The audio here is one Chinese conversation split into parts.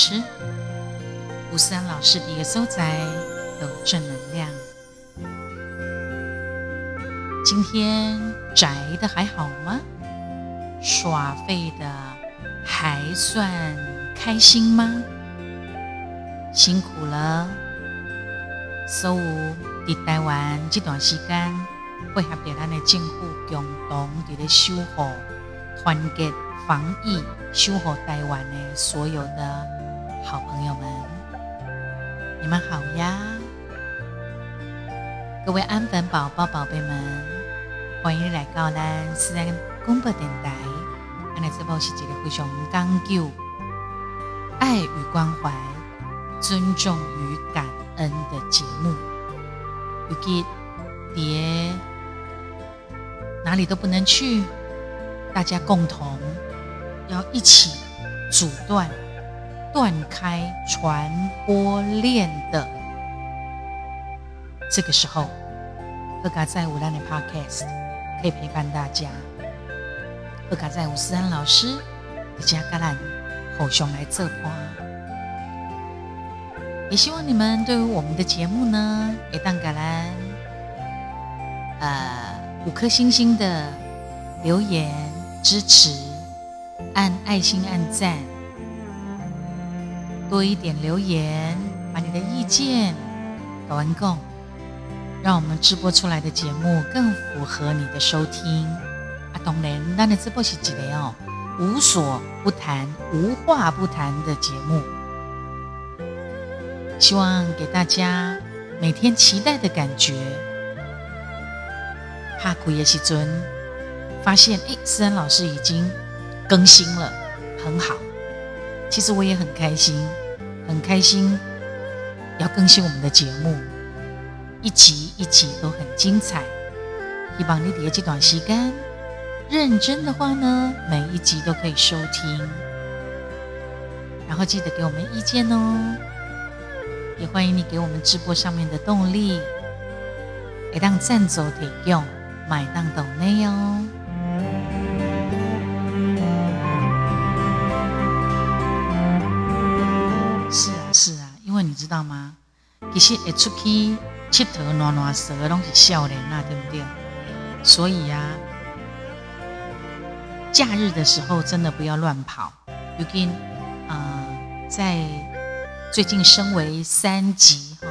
师。吴思安老师的一个所在有正能量。今天宅的还好吗？耍废的还算开心吗？辛苦了，所有伫台湾这段时间配合着咱的政府共同伫咧守护、团结、防疫、守护台湾的所有的好朋友们，你们好呀！各位安粉宝宝、宝贝们，欢迎来到咱私人广播电台。安尼这部是一个非常讲究爱与关怀。尊重与感恩的节目，尤其别哪里都不能去，大家共同要一起阻断、断开传播链的这个时候，何卡在五兰的 Podcast 可以陪伴大家。何卡在五思安老师的家橄榄好熊来这花。也希望你们对于我们的节目呢，也当橄榄，呃，五颗星星的留言支持，按爱心按赞，多一点留言，把你的意见搞完够，让我们直播出来的节目更符合你的收听。啊，当然，那你直播是几个哦？无所不谈、无话不谈的节目。希望给大家每天期待的感觉。怕苦也是尊，发现哎，思恩老师已经更新了，很好。其实我也很开心，很开心要更新我们的节目，一集一集都很精彩。希望你别这段时间认真的话呢，每一集都可以收听，然后记得给我们意见哦。也欢迎你给我们直播上面的动力，也当赞助提供买当等内哦。知道吗？其实一出去佚佗、暖暖蛇拢是笑脸呐，对不对？所以呀，假日的时候真的不要乱跑。如今啊，在。最近升为三级哈，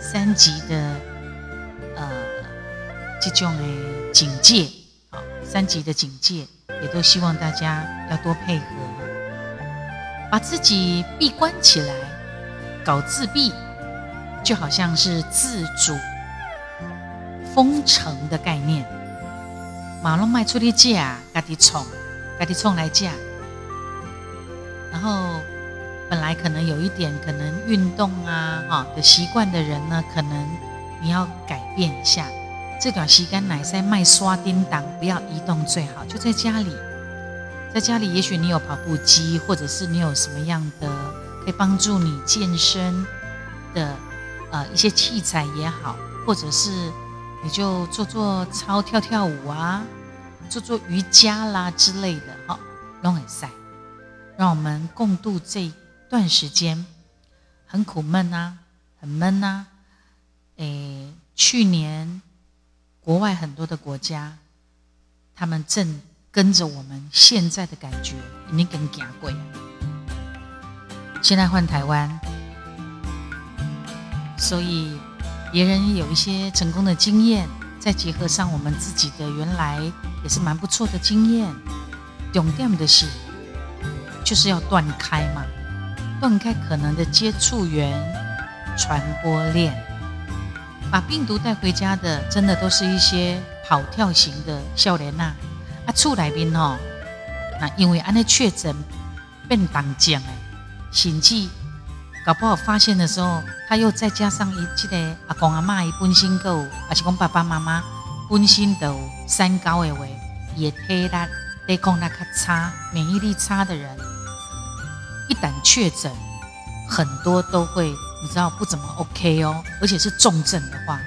三级的呃这种的警戒，好，三级的警戒，也都希望大家要多配合，把自己闭关起来，搞自闭，就好像是自主封城的概念，马龙卖出的价，家己冲，家己冲来价，然后。本来可能有一点可能运动啊哈的习惯的人呢，可能你要改变一下。这段时间奶在卖刷叮当，不要移动最好，就在家里。在家里，也许你有跑步机，或者是你有什么样的可以帮助你健身的呃一些器材也好，或者是你就做做操、跳跳舞啊，做做瑜伽啦之类的哈，拢很晒。让我们共度这。段时间很苦闷呐，很闷呐。诶，去年国外很多的国家，他们正跟着我们现在的感觉，已经跟行过。现在换台湾，所以别人有一些成功的经验，再结合上我们自己的原来也是蛮不错的经验。重点的是，就是要断开嘛。断开可能的接触源、传播链，把病毒带回家的，真的都是一些跑跳型的笑脸呐。啊，厝内面哦，那因为安尼确诊变当将诶，甚至搞不好发现的时候，他又再加上一这个阿公阿妈伊本身有，而且讲爸爸妈妈本身都三高的话，也体力抵抗力较差、免疫力差的人。一旦确诊，很多都会你知道不怎么 OK 哦，而且是重症的话，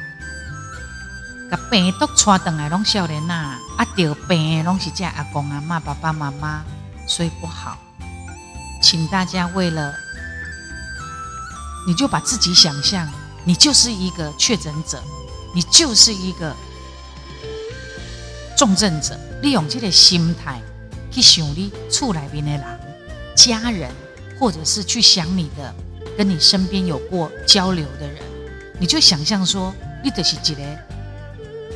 把病毒传等来拢少年呐，啊得病拢是这阿公阿妈爸爸妈妈，所以不好，请大家为了，你就把自己想象，你就是一个确诊者，你就是一个重症者，利用这个心态去想你厝里面的人、家人，或者是去想你的跟你身边有过交流的人，你就想象说，你就是一个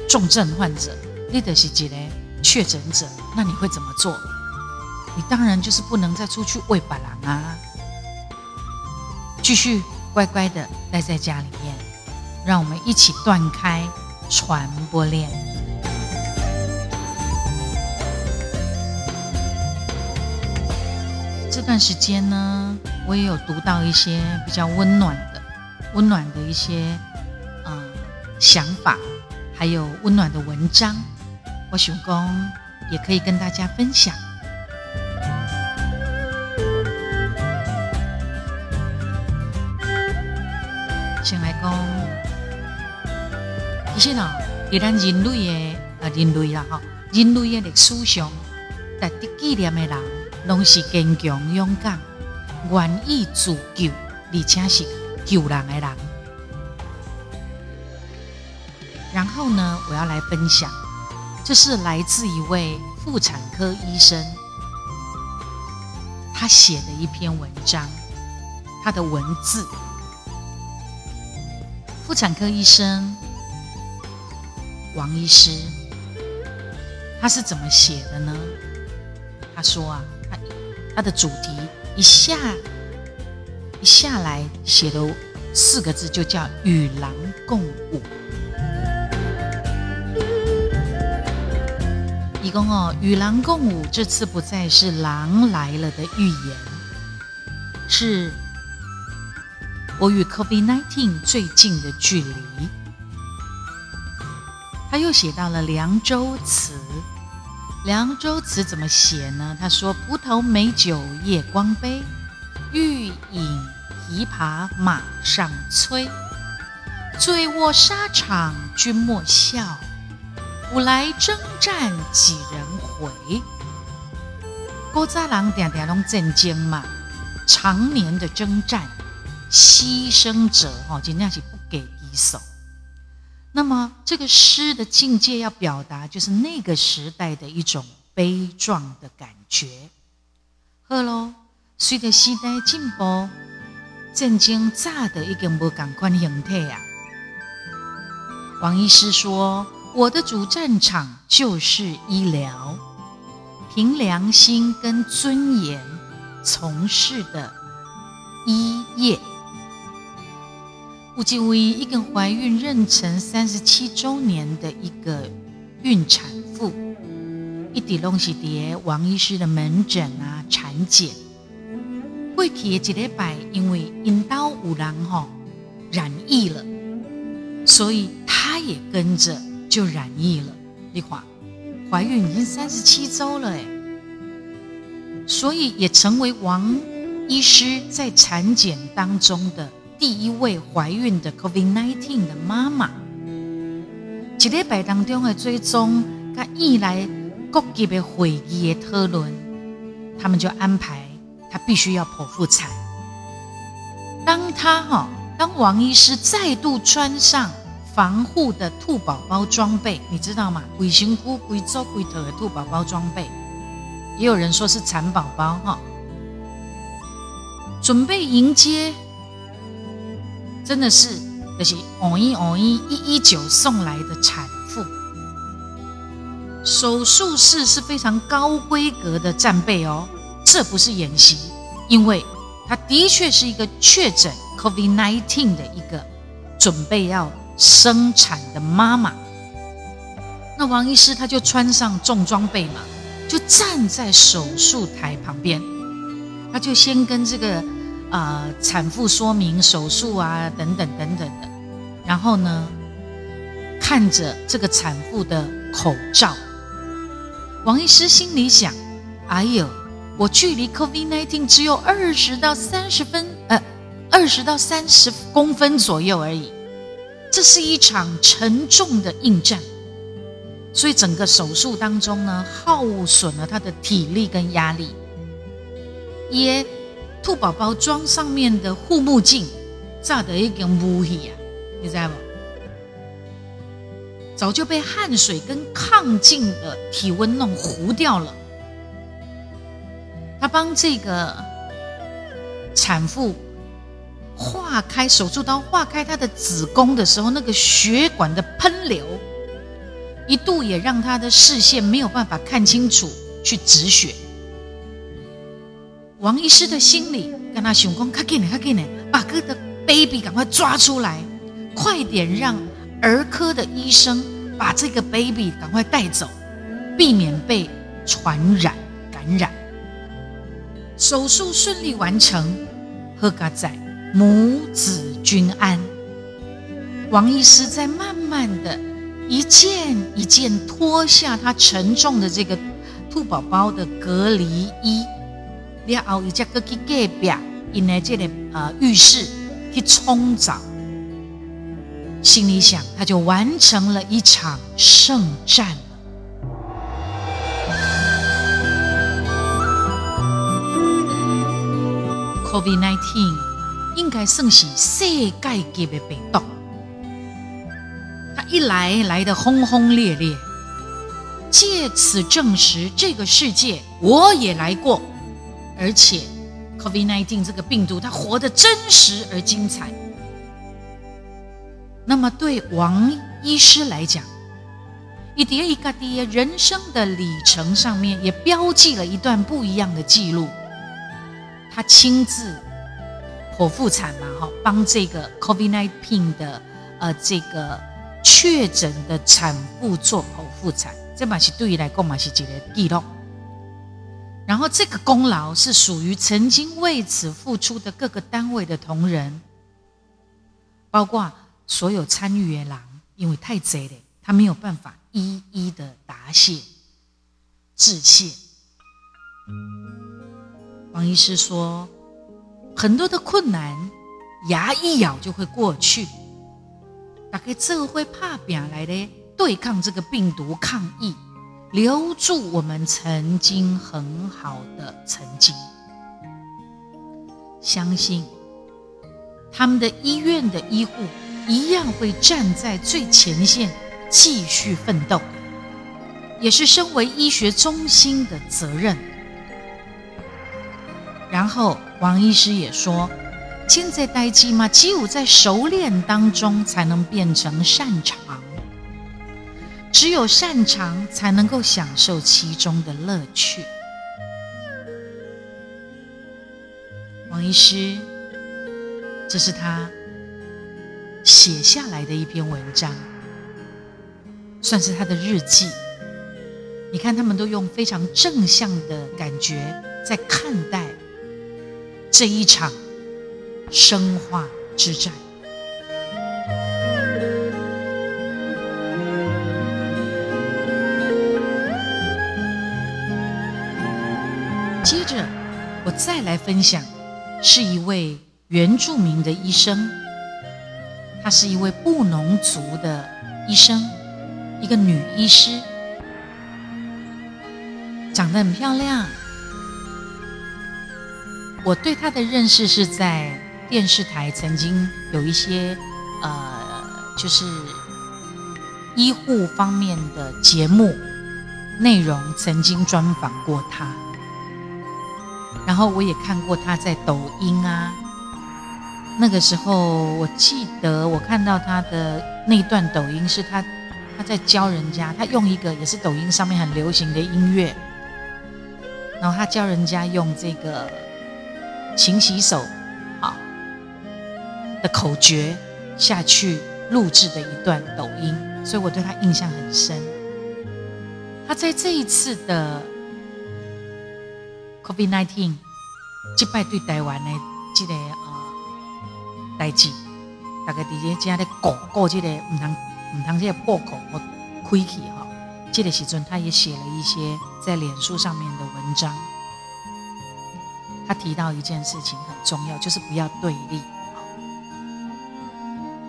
重症患者，你就是一个确诊者，那你会怎么做？你当然就是不能再出去喂白狼啊！继续乖乖的待在家里面，让我们一起断开传播链。这段时间呢，我也有读到一些比较温暖的、温暖的一些嗯想法，还有温暖的文章，我想公也可以跟大家分享。其实呢，在咱人类的啊人类啦哈，人类的历史上，值得纪念的人，拢是坚强勇敢、愿意自救，而且是救人的人。然后呢，我要来分享，这是来自一位妇产科医生，他写的一篇文章，他的文字。妇产科医生王医师，他是怎么写的呢？他说啊，他他的主题一下一下来写的四个字就叫“与狼共舞”。一共哦，“与狼共舞”这次不再是狼来了的预言，是。我与 COVID-19 最近的距离，他又写到了凉州词。凉州词怎么写呢？他说：“葡萄美酒夜光杯，欲饮琵琶马上催。醉卧沙场君莫笑，古来征战几人回？”古早人点点拢战争嘛，常年的征战。牺牲者哈，尽量是不给敌手。那么这个诗的境界要表达，就是那个时代的一种悲壮的感觉。好喽，随着时代进步，战争炸的一个无感官形态啊。王医师说：“我的主战场就是医疗，凭良心跟尊严从事的医业。”吴继威一个怀孕妊娠三十七周年的一个孕产妇，一滴东西叠王医师的门诊啊产检，过去的一礼拜，因为阴道有人哈染疫了，所以她也跟着就染疫了。丽华怀孕已经三十七周了哎，所以也成为王医师在产检当中的。第一位怀孕的 COVID-19 的妈妈，一礼拜当中的追踪，跟一来各级的会议的讨论，他们就安排她必须要剖腹产。当她哈，当王医师再度穿上防护的兔宝宝装备，你知道吗？鬼辛苦、鬼做、鬼头的兔宝宝装备，也有人说是蚕宝宝哈，准备迎接。真的是，就是偶一偶一一一九送来的产妇，手术室是非常高规格的战备哦，这不是演习，因为她的确是一个确诊 COVID-19 的一个准备要生产的妈妈。那王医师他就穿上重装备嘛，就站在手术台旁边，他就先跟这个。啊，产妇说明手术啊，等等等等的，然后呢，看着这个产妇的口罩，王医师心里想：哎呦，我距离 COVID-19 只有二十到三十分，呃，二十到三十公分左右而已。这是一场沉重的应战，所以整个手术当中呢，耗损了他的体力跟压力，也。兔宝宝装上面的护目镜，炸得一根乌黑呀，你知道不？早就被汗水跟亢进的体温弄糊掉了。他帮这个产妇化开手术刀，化开她的子宫的时候，那个血管的喷流，一度也让他的视线没有办法看清楚，去止血。王医师的心里跟他想讲：“快给你，快给你，把哥的 baby 赶快抓出来，快点让儿科的医生把这个 baby 赶快带走，避免被传染感染。”手术顺利完成，贺嘎仔母子均安。王医师在慢慢的一件一件脱下他沉重的这个兔宝宝的隔离衣。然后又再去隔壁，因为这个呃浴室去冲澡，心里想，他就完成了一场圣战了。COVID-19 应该算是世界级的病毒，它一来来的轰轰烈烈，借此证实这个世界我也来过。而且，COVID-19 这个病毒，它活得真实而精彩。那么，对王医师来讲，一叠一个叠人生的里程上面，也标记了一段不一样的记录。他亲自剖腹产嘛，哈，帮这个 COVID-19 的呃这个确诊的产妇做剖腹产，这嘛是对于来讲嘛是一个记录。然后，这个功劳是属于曾经为此付出的各个单位的同仁，包括所有参与的人，因为太贼了，他没有办法一一的答谢致谢。王医师说，很多的困难，牙一咬就会过去，大概这会怕病来的对抗这个病毒抗疫。留住我们曾经很好的曾经，相信他们的医院的医护一样会站在最前线继续奋斗，也是身为医学中心的责任。然后王医师也说：“现在待机嘛，只有在熟练当中才能变成擅长。”只有擅长，才能够享受其中的乐趣。王医师，这是他写下来的一篇文章，算是他的日记。你看，他们都用非常正向的感觉在看待这一场生化之战。再来分享，是一位原住民的医生，她是一位布农族的医生，一个女医师，长得很漂亮。我对她的认识是在电视台曾经有一些呃，就是医护方面的节目内容，曾经专访过她。然后我也看过他在抖音啊，那个时候我记得我看到他的那段抖音是他他在教人家，他用一个也是抖音上面很流行的音乐，然后他教人家用这个勤洗手啊的口诀下去录制的一段抖音，所以我对他印象很深。他在这一次的。COVID-19，击败对台湾的这个呃代志，大概伫这正咧广告这个唔通唔通这个破口或开启哈，这个时阵他也写了一些在脸书上面的文章。他提到一件事情很重要，就是不要对立。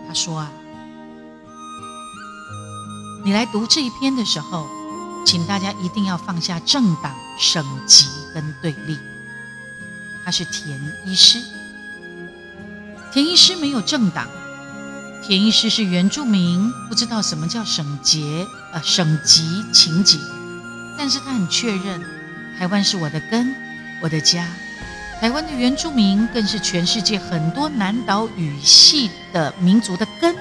他说啊，你来读这一篇的时候。请大家一定要放下政党、省级跟对立。他是田医师。田医师没有政党，田医师是原住民，不知道什么叫省级呃省级情景，但是他很确认，台湾是我的根，我的家。台湾的原住民更是全世界很多南岛语系的民族的根，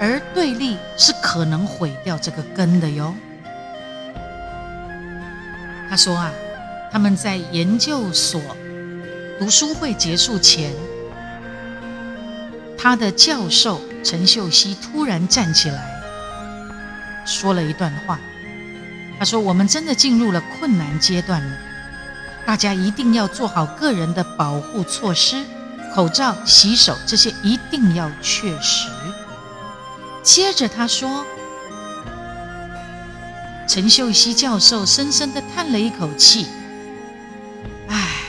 而对立是可能毁掉这个根的哟。他说啊，他们在研究所读书会结束前，他的教授陈秀熙突然站起来，说了一段话。他说：“我们真的进入了困难阶段了。”大家一定要做好个人的保护措施，口罩、洗手这些一定要确实。接着他说：“陈秀熙教授深深的叹了一口气，唉，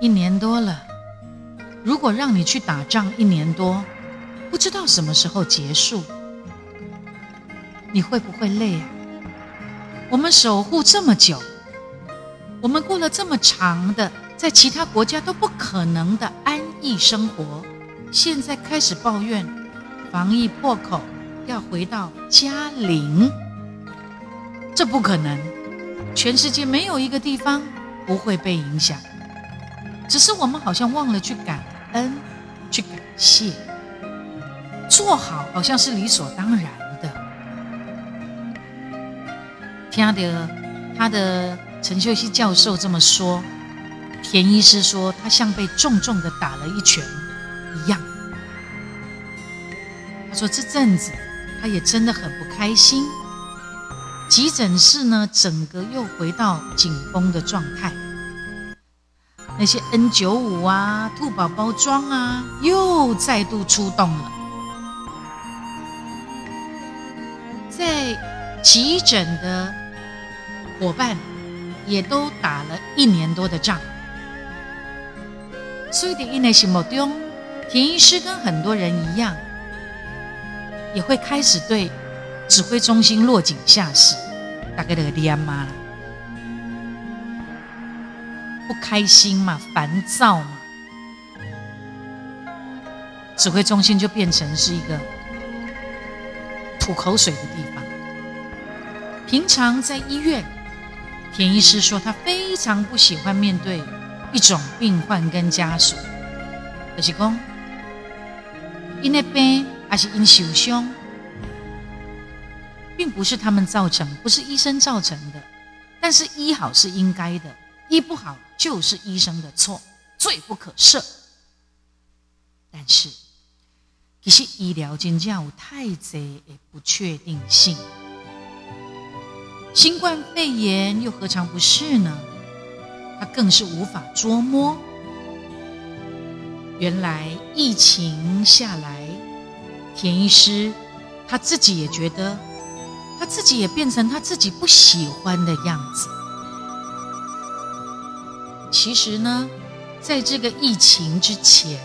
一年多了，如果让你去打仗一年多，不知道什么时候结束，你会不会累啊？我们守护这么久。”我们过了这么长的，在其他国家都不可能的安逸生活，现在开始抱怨防疫破口，要回到嘉陵，这不可能。全世界没有一个地方不会被影响，只是我们好像忘了去感恩、去感谢，做好好像是理所当然的。听到他的。陈秀熙教授这么说，田医师说他像被重重的打了一拳一样。他说这阵子他也真的很不开心。急诊室呢，整个又回到紧绷的状态。那些 N 九五啊、兔宝宝装啊，又再度出动了。在急诊的伙伴。也都打了一年多的仗，所以的印内心目中，田医师跟很多人一样，也会开始对指挥中心落井下石，大概那个爹妈了，不开心嘛，烦躁嘛，指挥中心就变成是一个吐口水的地方。平常在医院。田医师说，他非常不喜欢面对一种病患跟家属，就是讲，因为病还是因受伤，并不是他们造成，不是医生造成的。但是医好是应该的，医不好就是医生的错，罪不可赦。但是，其实医疗真正有太多的不确定性。新冠肺炎又何尝不是呢？他更是无法捉摸。原来疫情下来，田医师他自己也觉得，他自己也变成他自己不喜欢的样子。其实呢，在这个疫情之前，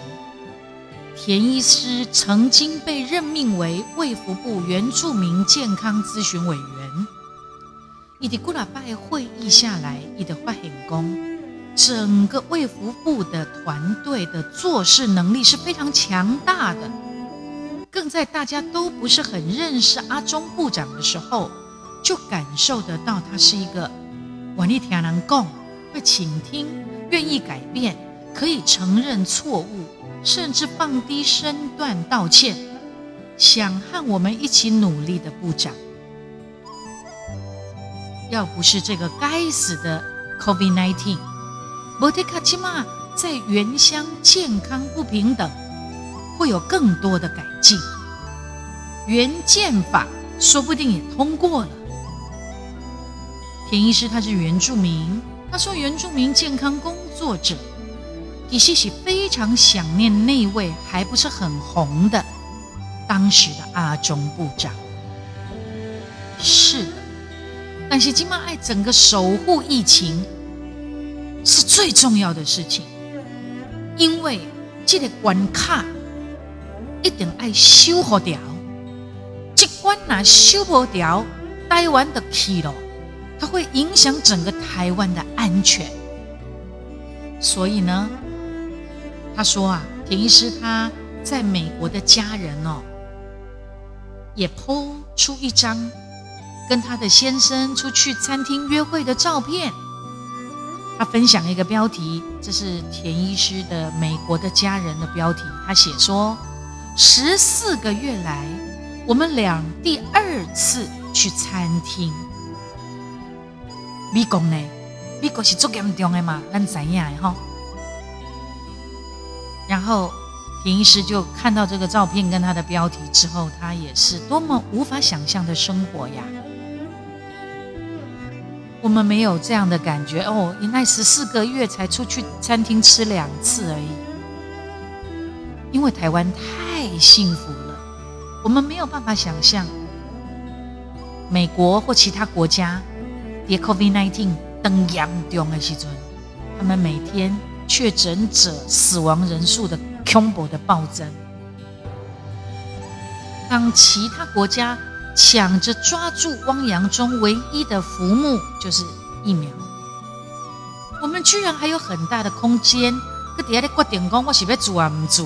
田医师曾经被任命为卫福部原住民健康咨询委员。伊的古拉拜会议下来，伊的发现工，整个卫福部的团队的做事能力是非常强大的。更在大家都不是很认识阿中部长的时候，就感受得到他是一个万力天人共，会倾听、愿意改变、可以承认错误，甚至放低身段道歉，想和我们一起努力的部长。要不是这个该死的 COVID-19，摩特卡基玛在原乡健康不平等，会有更多的改进。原建法说不定也通过了。田医师他是原住民，他说原住民健康工作者，李西西非常想念那位还不是很红的当时的阿中部长。是的。但是金马爱整个守护疫情是最重要的事情，因为这个关卡一定爱修好掉，这关哪修不掉，台湾的去了，它会影响整个台湾的安全。所以呢，他说啊，田医师他在美国的家人哦，也剖出一张跟他的先生出去餐厅约会的照片。他分享一个标题，这是田医师的美国的家人的标题。他写说，十四个月来，我们俩第二次去餐厅。美国呢？美国是足严重的嘛？咱怎样哈？然后田医师就看到这个照片跟他的标题之后，他也是多么无法想象的生活呀！我们没有这样的感觉哦，原来十四个月才出去餐厅吃两次而已，因为台湾太幸福了，我们没有办法想象美国或其他国家。跌 COVID-19 登严重的时阵，他们每天确诊者死亡人数的恐怖的暴增。当其他国家抢着抓住汪洋中唯一的浮木，就是疫苗，我们居然还有很大的空间，搁底下咧决定讲我是要做啊唔做。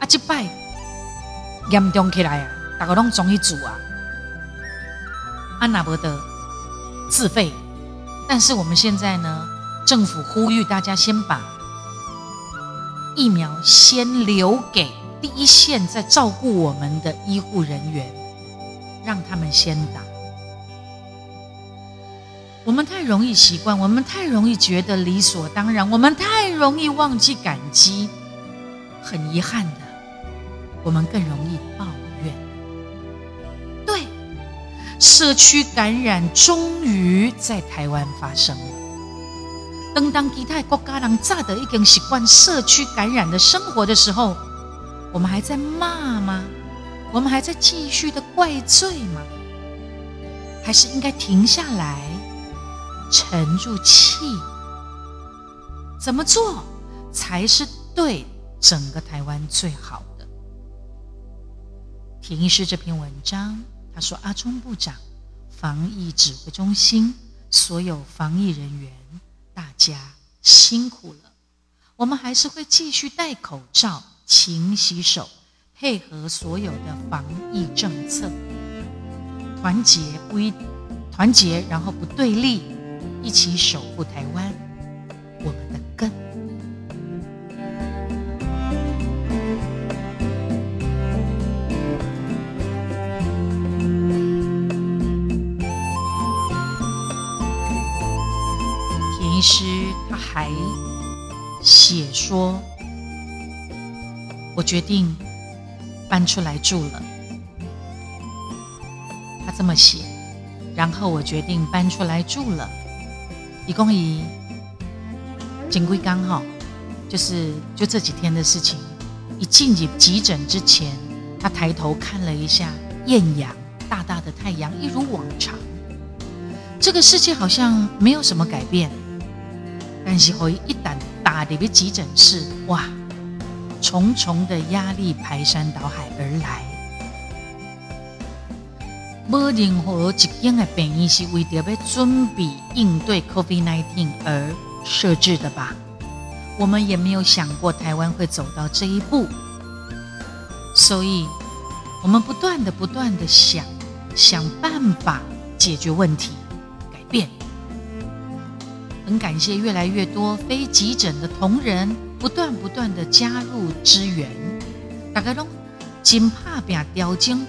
啊，这摆严重起来啊，大家拢中意做啊，啊那不得。自费，但是我们现在呢，政府呼吁大家先把疫苗先留给第一线在照顾我们的医护人员，让他们先打。我们太容易习惯，我们太容易觉得理所当然，我们太容易忘记感激。很遗憾的，我们更容易抱怨。对社区感染终于在台湾发生了。当当其他国家人炸得已经习惯社区感染的生活的时候，我们还在骂吗？我们还在继续的怪罪吗？还是应该停下来，沉住气？怎么做才是对整个台湾最好的？田医师这篇文章。他说：“阿中部长，防疫指挥中心所有防疫人员，大家辛苦了。我们还是会继续戴口罩、勤洗手，配合所有的防疫政策，团结不一团结，然后不对立，一起守护台湾，说：“我决定搬出来住了。”他这么写，然后我决定搬出来住了。一共以金龟刚好就是就这几天的事情。一进急急诊之前，他抬头看了一下艳阳，大大的太阳，一如往常。这个世界好像没有什么改变。但是，可以一旦打入急诊室，哇，重重的压力排山倒海而来。没任何一间的病院是为着要准备应对 COVID-19 而设置的吧？我们也没有想过台湾会走到这一步，所以我们不断的、不断的想想办法解决问题，改变。很感谢越来越多非急诊的同仁不断不断的加入支援，大家都紧怕变调整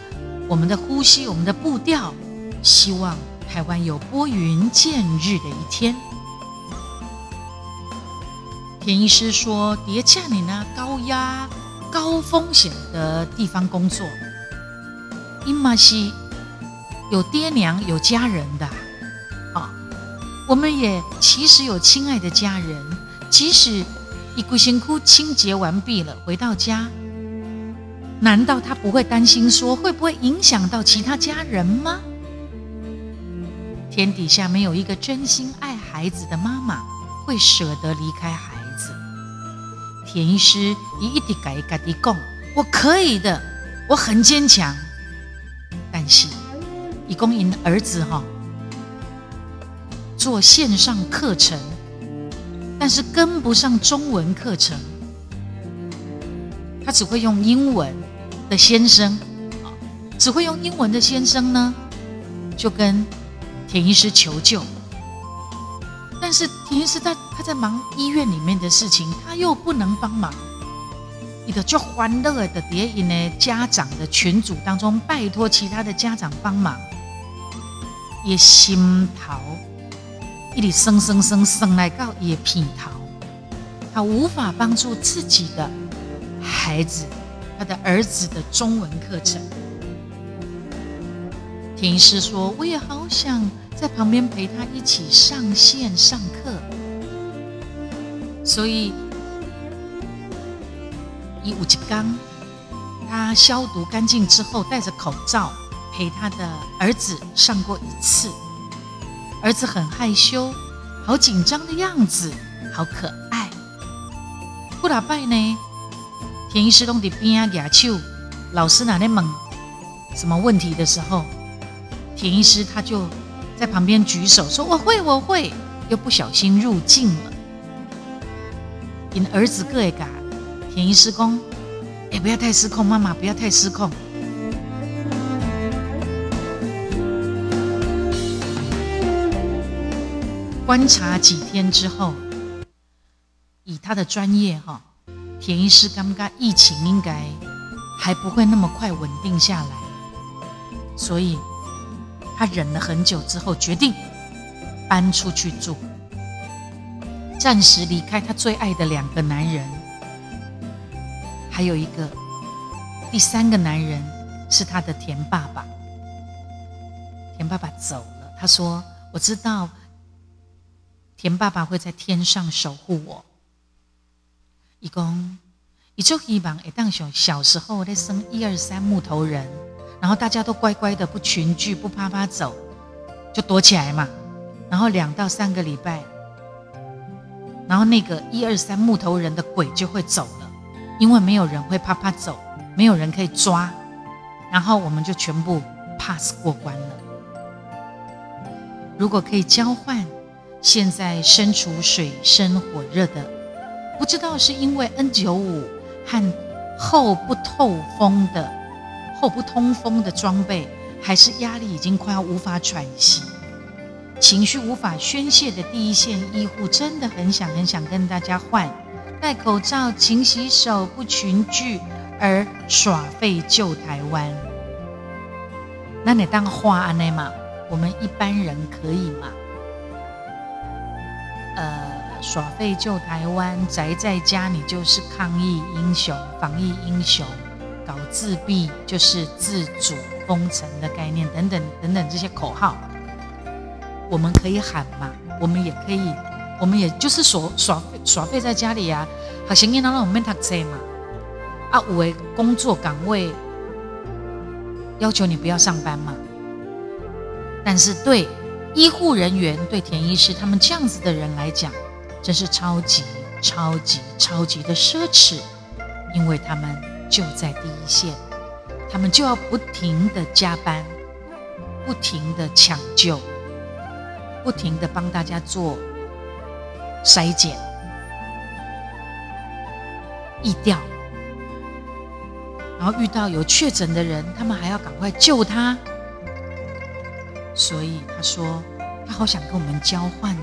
我们的呼吸，我们的步调，希望台湾有拨云见日的一天。田医师说：“叠加你那高压、高风险的地方工作，因嘛是有爹娘、有家人的。”我们也其实有亲爱的家人，即使一股辛苦清洁完毕了，回到家，难道他不会担心说会不会影响到其他家人吗？天底下没有一个真心爱孩子的妈妈会舍得离开孩子。田医师一一地改一改地讲，我可以的，我很坚强。但是，一公因儿子哈。做线上课程，但是跟不上中文课程，他只会用英文的先生，只会用英文的先生呢，就跟田医师求救。但是田医师他他在忙医院里面的事情，他又不能帮忙。你的就欢乐的蝶影呢，家长的群组当中，拜托其他的家长帮忙，也心头一里生生生生来告也皮头，他无法帮助自己的孩子，他的儿子的中文课程。田医师说：“我也好想。”在旁边陪他一起上线上课，所以一五吉刚，他消毒干净之后，戴着口罩陪他的儿子上过一次。儿子很害羞，好紧张的样子，好可爱。不打拜呢，田医师拢在边啊牙手，老师哪里问什么问题的时候，田医师他就。在旁边举手说：“我会，我会。”又不小心入镜了。你儿子个一个田一失控，哎，不要太失控，妈妈不要太失控。观察几天之后，以他的专业哈，田医师刚刚疫情应该还不会那么快稳定下来，所以。他忍了很久之后，决定搬出去住，暂时离开他最爱的两个男人，还有一个第三个男人是他的田爸爸。田爸爸走了，他说：“我知道田爸爸会在天上守护我。”一共，一就希望一当小小时候在生一二三木头人。然后大家都乖乖的，不群聚，不啪啪走，就躲起来嘛。然后两到三个礼拜，然后那个一二三木头人的鬼就会走了，因为没有人会啪啪走，没有人可以抓，然后我们就全部 pass 过关了。如果可以交换，现在身处水深火热的，不知道是因为 N 九五和后不透风的。后不通风的装备，还是压力已经快要无法喘息，情绪无法宣泄的第一线医护，真的很想很想跟大家换戴口罩、勤洗手、不群聚，而耍废救台湾。那你当花安内嘛？我们一般人可以吗？呃，耍废救台湾，宅在家你就是抗疫英雄、防疫英雄。搞自闭就是自主封城的概念，等等等等这些口号，我们可以喊嘛？我们也可以，我们也就是耍耍耍废在家里呀。好，行，你让我们读册嘛？啊，五位工作岗位要求你不要上班嘛？但是对医护人员、对田医师他们这样子的人来讲，真是超级超级超级的奢侈，因为他们。就在第一线，他们就要不停的加班，不停的抢救，不停的帮大家做筛检、疫调，然后遇到有确诊的人，他们还要赶快救他。所以他说，他好想跟我们交换呢。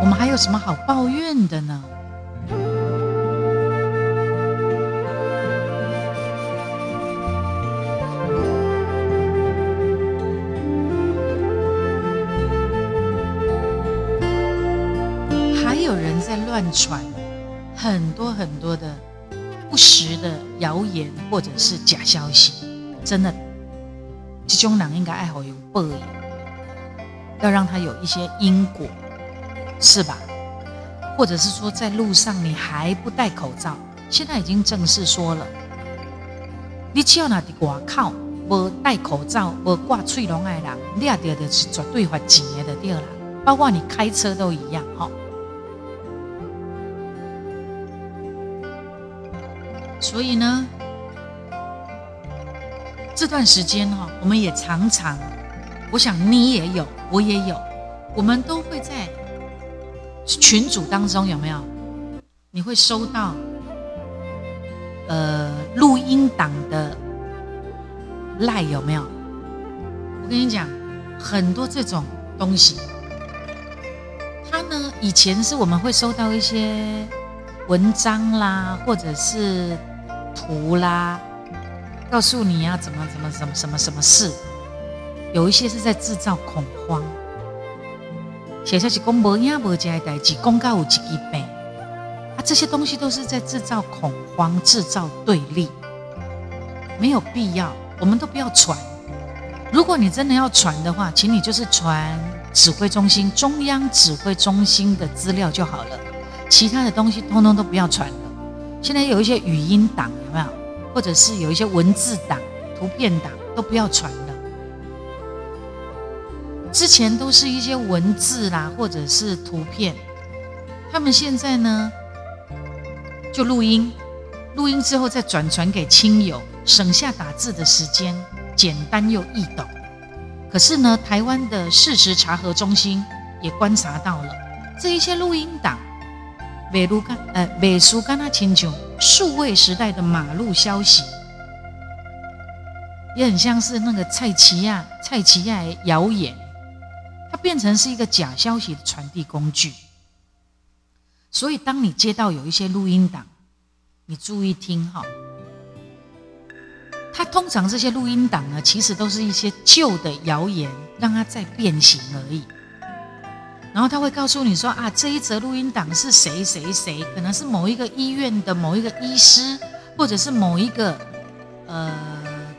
我们还有什么好抱怨的呢？还有人在乱传很多很多的不实的谣言或者是假消息，真的，这种人应该爱好有报应，要让他有一些因果，是吧？或者是说在路上你还不戴口罩，现在已经正式说了，你只要拿的外靠不戴口罩不挂翠龙爱人，你也得的是绝对罚钱的对了，包括你开车都一样哈。所以呢，这段时间哈，我们也常常，我想你也有，我也有，我们都会在群组当中有没有？你会收到呃录音档的赖有没有？我跟你讲，很多这种东西，它呢以前是我们会收到一些文章啦，或者是图啦，告诉你啊怎么怎么怎么什么什么事，有一些是在制造恐慌。写下去公无影无家的代志，公告有几几倍，啊，这些东西都是在制造恐慌，制造对立，没有必要，我们都不要传。如果你真的要传的话，请你就是传指挥中心、中央指挥中心的资料就好了，其他的东西通通都不要传了。现在有一些语音档有没有？或者是有一些文字档、图片档都不要传了。之前都是一些文字啦，或者是图片，他们现在呢就录音，录音之后再转传给亲友，省下打字的时间，简单又易懂。可是呢，台湾的事实查核中心也观察到了这一些录音档，美如干呃美苏干那清楚，数位时代的马路消息，也很像是那个蔡奇亚蔡奇亚谣言。它变成是一个假消息的传递工具，所以当你接到有一些录音档，你注意听哈。它通常这些录音档呢，其实都是一些旧的谣言，让它再变形而已。然后他会告诉你说啊，这一则录音档是谁谁谁，可能是某一个医院的某一个医师，或者是某一个呃，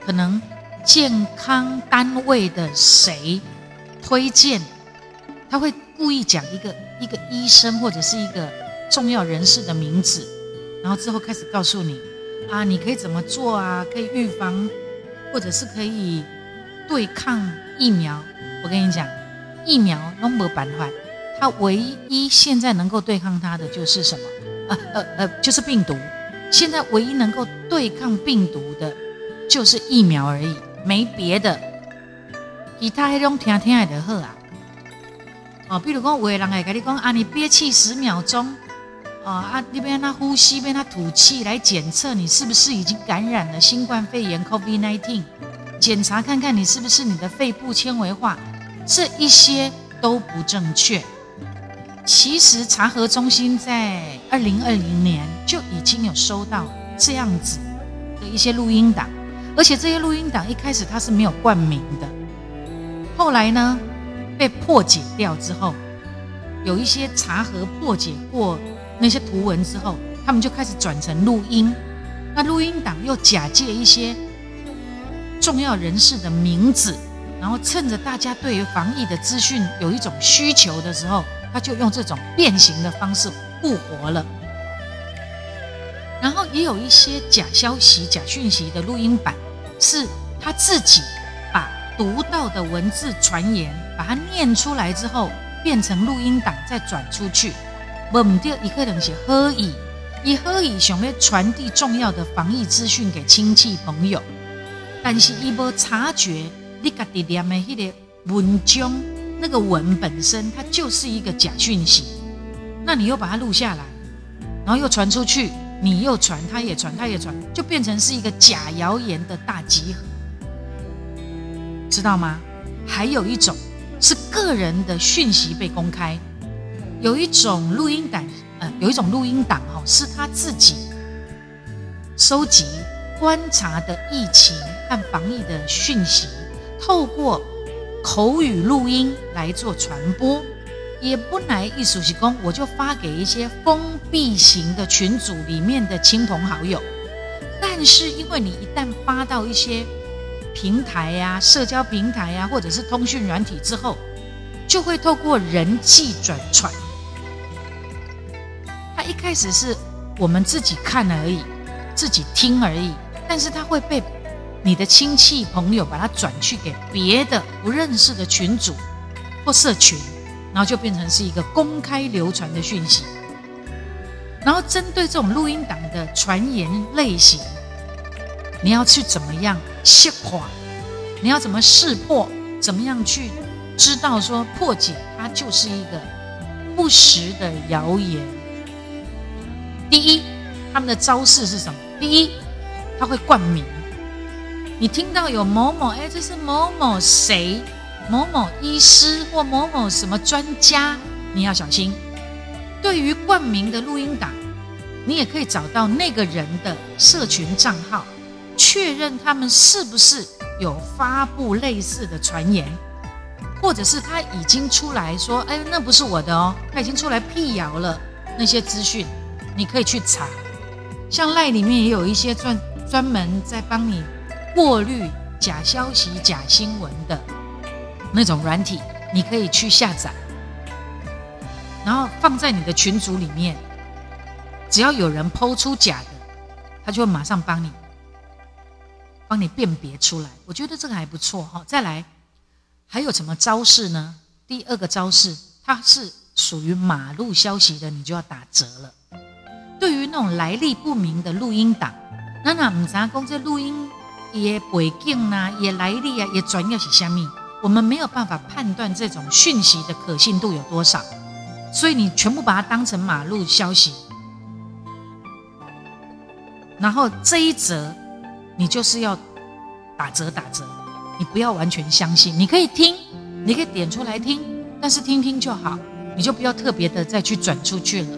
可能健康单位的谁。推荐，他会故意讲一个一个医生或者是一个重要人士的名字，然后之后开始告诉你啊，你可以怎么做啊，可以预防，或者是可以对抗疫苗。我跟你讲，疫苗都没办法，它唯一现在能够对抗它的就是什么？呃呃呃，就是病毒。现在唯一能够对抗病毒的，就是疫苗而已，没别的。其他迄种听听的就好啊，哦，比如讲，有的人会跟你讲啊，你憋气十秒钟，哦啊，你边那呼吸，边那吐气，来检测你是不是已经感染了新冠肺炎 （COVID-19），检查看看你是不是你的肺部纤维化，这一些都不正确。其实查核中心在二零二零年就已经有收到这样子的一些录音档，而且这些录音档一开始它是没有冠名的。后来呢，被破解掉之后，有一些查核破解过那些图文之后，他们就开始转成录音。那录音档又假借一些重要人士的名字，然后趁着大家对于防疫的资讯有一种需求的时候，他就用这种变形的方式复活了。然后也有一些假消息、假讯息的录音版，是他自己把。读到的文字传言，把它念出来之后，变成录音档再转出去。目的一个人是何以，以何以想要传递重要的防疫资讯给亲戚朋友，但是伊无察觉，你家己念的迄个文章，那个文本身它就是一个假讯息，那你又把它录下来，然后又传出去，你又传，他也传，他也传，就变成是一个假谣言的大集合。知道吗？还有一种是个人的讯息被公开，有一种录音档，呃，有一种录音档哦，是他自己收集观察的疫情和防疫的讯息，透过口语录音来做传播，也不来艺术习工，我就发给一些封闭型的群组里面的亲朋好友，但是因为你一旦发到一些。平台呀，社交平台呀，或者是通讯软体之后，就会透过人际转传。它一开始是我们自己看而已，自己听而已，但是它会被你的亲戚朋友把它转去给别的不认识的群组或社群，然后就变成是一个公开流传的讯息。然后针对这种录音档的传言类型。你要去怎么样消化？你要怎么识破？怎么样去知道说破解它就是一个不实的谣言。第一，他们的招式是什么？第一，他会冠名。你听到有某某，哎，这是某某谁，某某医师或某某什么专家，你要小心。对于冠名的录音档，你也可以找到那个人的社群账号，确认他们是不是有发布类似的传言。或者是他已经出来说：“哎，那不是我的哦。”他已经出来辟谣了那些资讯，你可以去查。像赖里面也有一些专专门在帮你过滤假消息、假新闻的那种软体，你可以去下载，然后放在你的群组里面。只要有人抛出假的，他就会马上帮你帮你辨别出来。我觉得这个还不错哈。再来。还有什么招式呢？第二个招式，它是属于马路消息的，你就要打折了。对于那种来历不明的录音档，那那唔知讲这录音也背景呐，也来历啊，也专业是虾米，我们没有办法判断这种讯息的可信度有多少，所以你全部把它当成马路消息，然后这一则你就是要打折打折。你不要完全相信，你可以听，你可以点出来听，但是听听就好，你就不要特别的再去转出去了。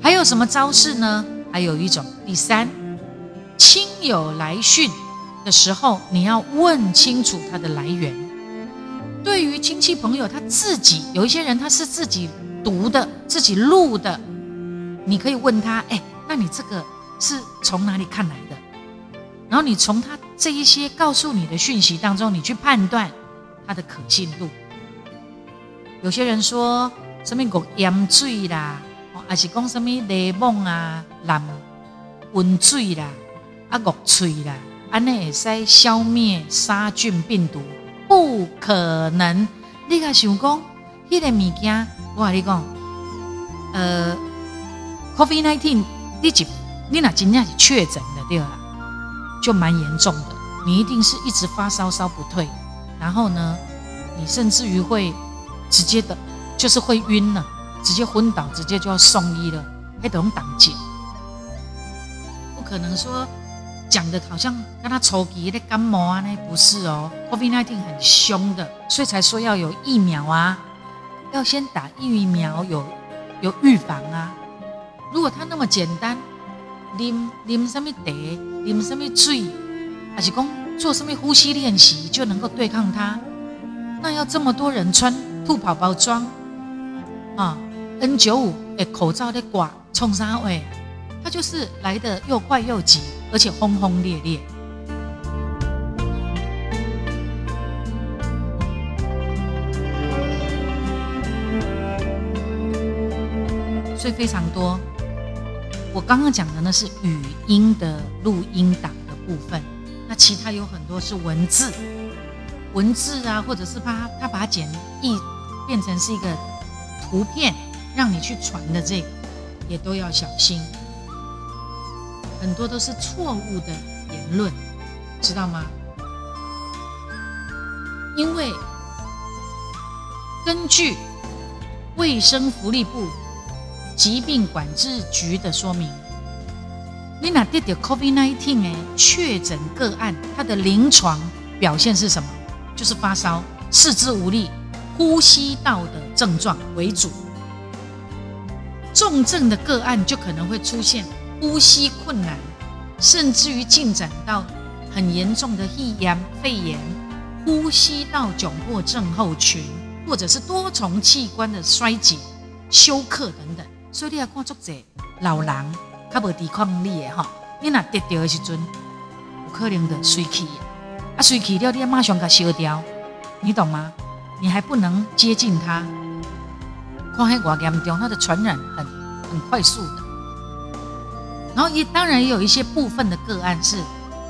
还有什么招式呢？还有一种，第三，亲友来讯的时候，你要问清楚它的来源。对于亲戚朋友他自己，有一些人他是自己读的、自己录的，你可以问他：哎，那你这个是从哪里看来的？然后你从他这一些告诉你的讯息当中，你去判断它的可信度。有些人说什么“国盐水”啦，还是讲什么“雷梦”啊、“蓝温水”啦、“啊恶水”啦，安内会使消灭杀菌病毒？不可能！你个想讲，迄个物件，我跟你讲，呃，COVID nineteen，你就你那真正是确诊的对啦。就蛮严重的，你一定是一直发烧烧不退，然后呢，你甚至于会直接的，就是会晕了，直接昏倒，直接就要送医了，还得用挡箭。不可能说讲的好像跟他抽鼻的感冒啊，那不是哦，COVID-19 很凶的，所以才说要有疫苗啊，要先打疫苗有有预防啊。如果他那么简单。啉啉什么茶，啉什么水，还是讲做什么呼吸练习就能够对抗它？那要这么多人穿兔宝宝装啊？N 九五的，口罩的挂冲啥位？它就是来的又快又急，而且轰轰烈烈，所以非常多。我刚刚讲的呢是语音的录音档的部分，那其他有很多是文字，文字啊，或者是把他把它简译变成是一个图片，让你去传的这个，也都要小心。很多都是错误的言论，知道吗？因为根据卫生福利部。疾病管制局的说明，你那得到 COVID-19 诶确诊个案，它的临床表现是什么？就是发烧、四肢无力、呼吸道的症状为主。重症的个案就可能会出现呼吸困难，甚至于进展到很严重的肺炎、肺炎、呼吸道窘迫症候群，或者是多重器官的衰竭、休克等等。所以你要看作者老人较无抵抗力的哈，你若得到的时阵，有可能的衰气，啊衰气了，你要马上给烧掉，你懂吗？你还不能接近他，看海外严重，它的传染很很快速的。然后也当然也有一些部分的个案是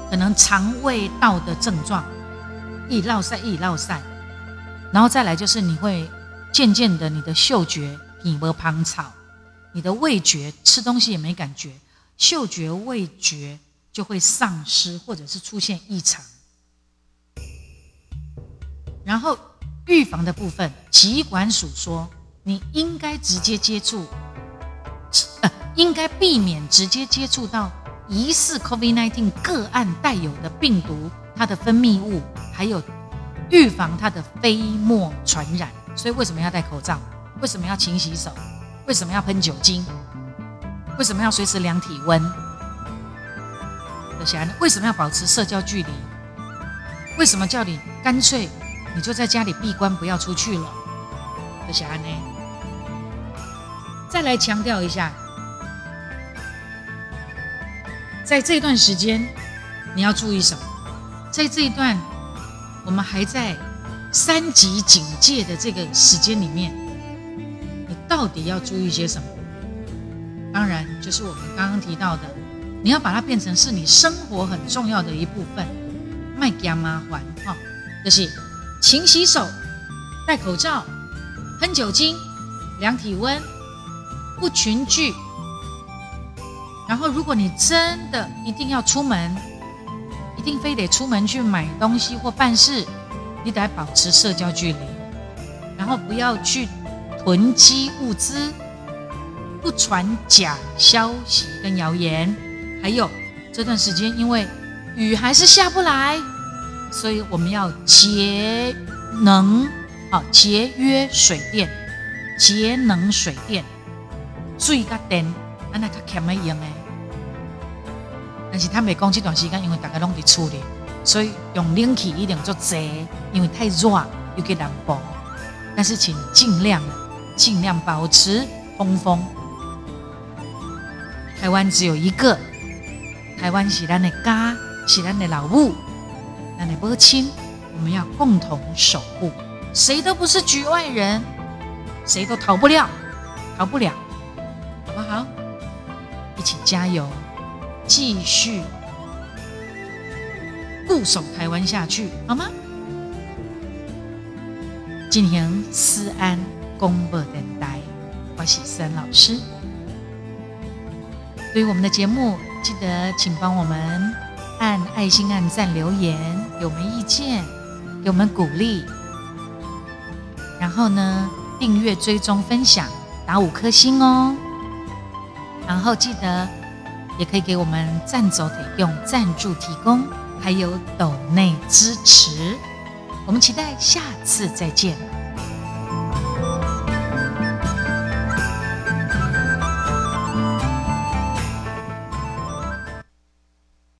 可能肠胃道的症状，易落塞易落塞，然后再来就是你会渐渐的你的嗅觉皮无芳草。你的味觉吃东西也没感觉，嗅觉、味觉就会丧失，或者是出现异常。然后预防的部分，疾管署说，你应该直接接触，应该避免直接接触到疑似 COVID-19 个案带有的病毒，它的分泌物，还有预防它的飞沫传染。所以为什么要戴口罩？为什么要勤洗手？为什么要喷酒精？为什么要随时量体温？想想，为什么要保持社交距离？为什么叫你干脆你就在家里闭关，不要出去了？想想呢？再来强调一下，在这段时间你要注意什么？在这一段我们还在三级警戒的这个时间里面，你到底要注意些什么？当然，就是我们刚刚提到的，你要把它变成是你生活很重要的一部分，卖加麻烦哈，就是勤洗手、戴口罩、喷酒精、量体温、不群聚。然后，如果你真的一定要出门，一定非得出门去买东西或办事，你得保持社交距离，然后不要去囤积物资。不传假消息跟谣言，还有这段时间因为雨还是下不来，所以我们要节能，好节约水电，节能水电，水甲电，安那较欠的用诶。但是他没讲这段时间，因为大家拢在处理，所以用冷气一定做济，因为太热又给南部。但是请尽量尽量保持通风。台湾只有一个，台湾是咱的家，是咱的老母，咱的母亲，我们要共同守护，谁都不是局外人，谁都逃不了，逃不了，好不好？加油，继续固守台湾下去，好吗？进行思安公布等待，我是思安老师。对于我们的节目，记得请帮我们按爱心、按赞、留言，给我们意见，给我们鼓励。然后呢，订阅、追踪、分享，打五颗星哦。然后记得也可以给我们赞走腿用赞助提供，还有抖内支持。我们期待下次再见。